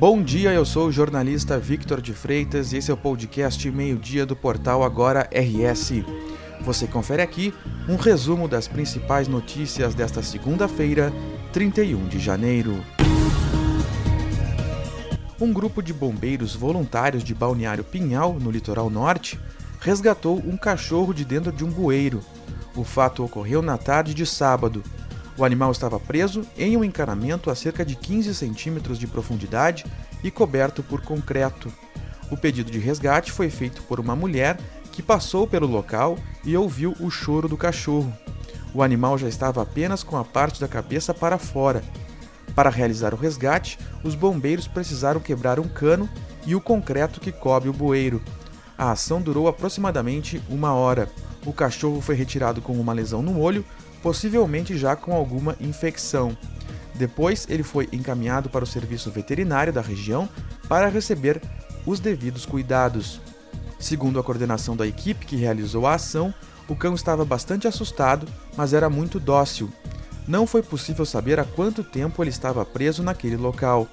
Bom dia, eu sou o jornalista Victor de Freitas e esse é o podcast Meio-Dia do portal Agora RS. Você confere aqui um resumo das principais notícias desta segunda-feira, 31 de janeiro. Um grupo de bombeiros voluntários de Balneário Pinhal, no litoral norte, resgatou um cachorro de dentro de um bueiro. O fato ocorreu na tarde de sábado. O animal estava preso em um encanamento a cerca de 15 centímetros de profundidade e coberto por concreto. O pedido de resgate foi feito por uma mulher que passou pelo local e ouviu o choro do cachorro. O animal já estava apenas com a parte da cabeça para fora. Para realizar o resgate, os bombeiros precisaram quebrar um cano e o concreto que cobre o bueiro. A ação durou aproximadamente uma hora. O cachorro foi retirado com uma lesão no olho possivelmente já com alguma infecção. Depois, ele foi encaminhado para o serviço veterinário da região para receber os devidos cuidados. Segundo a coordenação da equipe que realizou a ação, o cão estava bastante assustado, mas era muito dócil. Não foi possível saber há quanto tempo ele estava preso naquele local.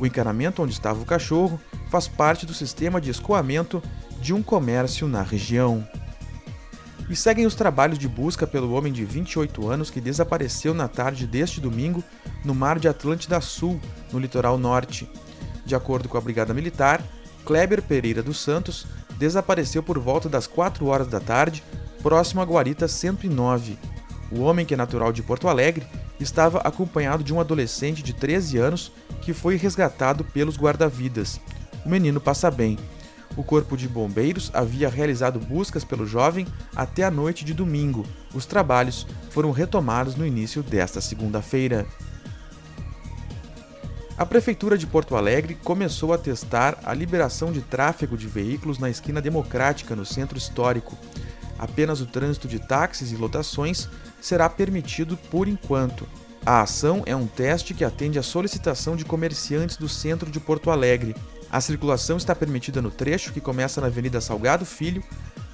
O encanamento onde estava o cachorro faz parte do sistema de escoamento de um comércio na região e seguem os trabalhos de busca pelo homem de 28 anos que desapareceu na tarde deste domingo no mar de Atlântida Sul, no litoral norte. De acordo com a Brigada Militar, Kleber Pereira dos Santos desapareceu por volta das 4 horas da tarde, próximo à Guarita 109. O homem, que é natural de Porto Alegre, estava acompanhado de um adolescente de 13 anos que foi resgatado pelos guarda-vidas. O menino passa bem. O Corpo de Bombeiros havia realizado buscas pelo jovem até a noite de domingo. Os trabalhos foram retomados no início desta segunda-feira. A Prefeitura de Porto Alegre começou a testar a liberação de tráfego de veículos na esquina democrática, no centro histórico. Apenas o trânsito de táxis e lotações será permitido por enquanto. A ação é um teste que atende à solicitação de comerciantes do centro de Porto Alegre. A circulação está permitida no trecho que começa na Avenida Salgado Filho,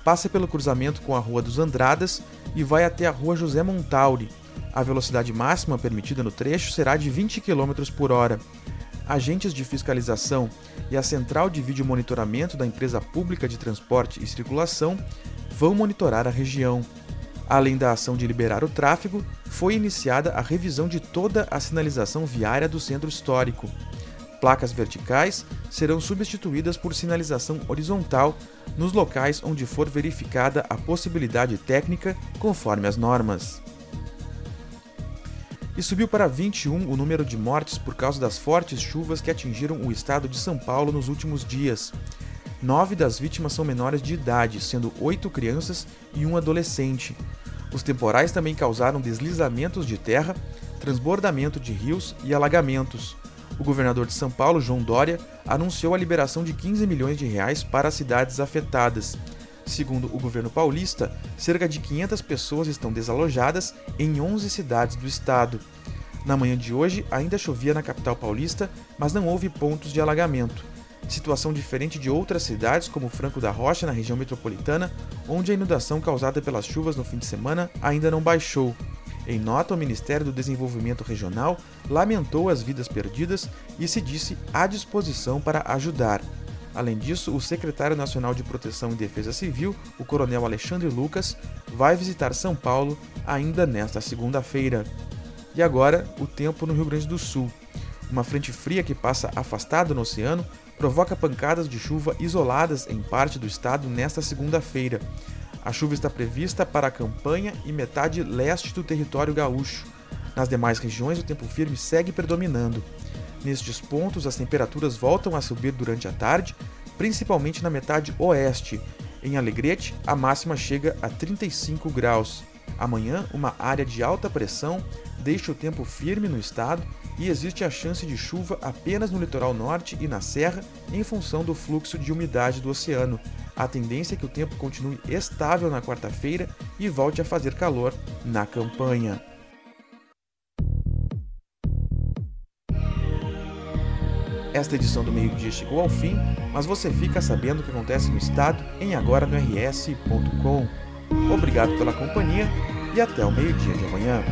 passa pelo cruzamento com a Rua dos Andradas e vai até a Rua José Montauri. A velocidade máxima permitida no trecho será de 20 km por hora. Agentes de fiscalização e a central de vídeo monitoramento da empresa pública de transporte e circulação vão monitorar a região. Além da ação de liberar o tráfego, foi iniciada a revisão de toda a sinalização viária do centro histórico. Placas verticais serão substituídas por sinalização horizontal nos locais onde for verificada a possibilidade técnica conforme as normas. E subiu para 21 o número de mortes por causa das fortes chuvas que atingiram o estado de São Paulo nos últimos dias. Nove das vítimas são menores de idade, sendo oito crianças e um adolescente. Os temporais também causaram deslizamentos de terra, transbordamento de rios e alagamentos o governador de São Paulo, João Dória, anunciou a liberação de 15 milhões de reais para as cidades afetadas. Segundo o governo paulista, cerca de 500 pessoas estão desalojadas em 11 cidades do estado. Na manhã de hoje, ainda chovia na capital paulista, mas não houve pontos de alagamento. Situação diferente de outras cidades, como Franco da Rocha, na região metropolitana, onde a inundação causada pelas chuvas no fim de semana ainda não baixou. Em nota, o Ministério do Desenvolvimento Regional lamentou as vidas perdidas e se disse à disposição para ajudar. Além disso, o secretário nacional de Proteção e Defesa Civil, o coronel Alexandre Lucas, vai visitar São Paulo ainda nesta segunda-feira. E agora, o tempo no Rio Grande do Sul. Uma frente fria que passa afastada no oceano provoca pancadas de chuva isoladas em parte do estado nesta segunda-feira. A chuva está prevista para a campanha e metade leste do território gaúcho. Nas demais regiões, o tempo firme segue predominando. Nestes pontos, as temperaturas voltam a subir durante a tarde, principalmente na metade oeste. Em Alegrete, a máxima chega a 35 graus. Amanhã, uma área de alta pressão deixa o tempo firme no estado e existe a chance de chuva apenas no litoral norte e na serra em função do fluxo de umidade do oceano. A tendência é que o tempo continue estável na quarta-feira e volte a fazer calor na campanha. Esta edição do meio-dia chegou ao fim, mas você fica sabendo o que acontece no estado em agora no rs.com. Obrigado pela companhia e até o meio-dia de amanhã.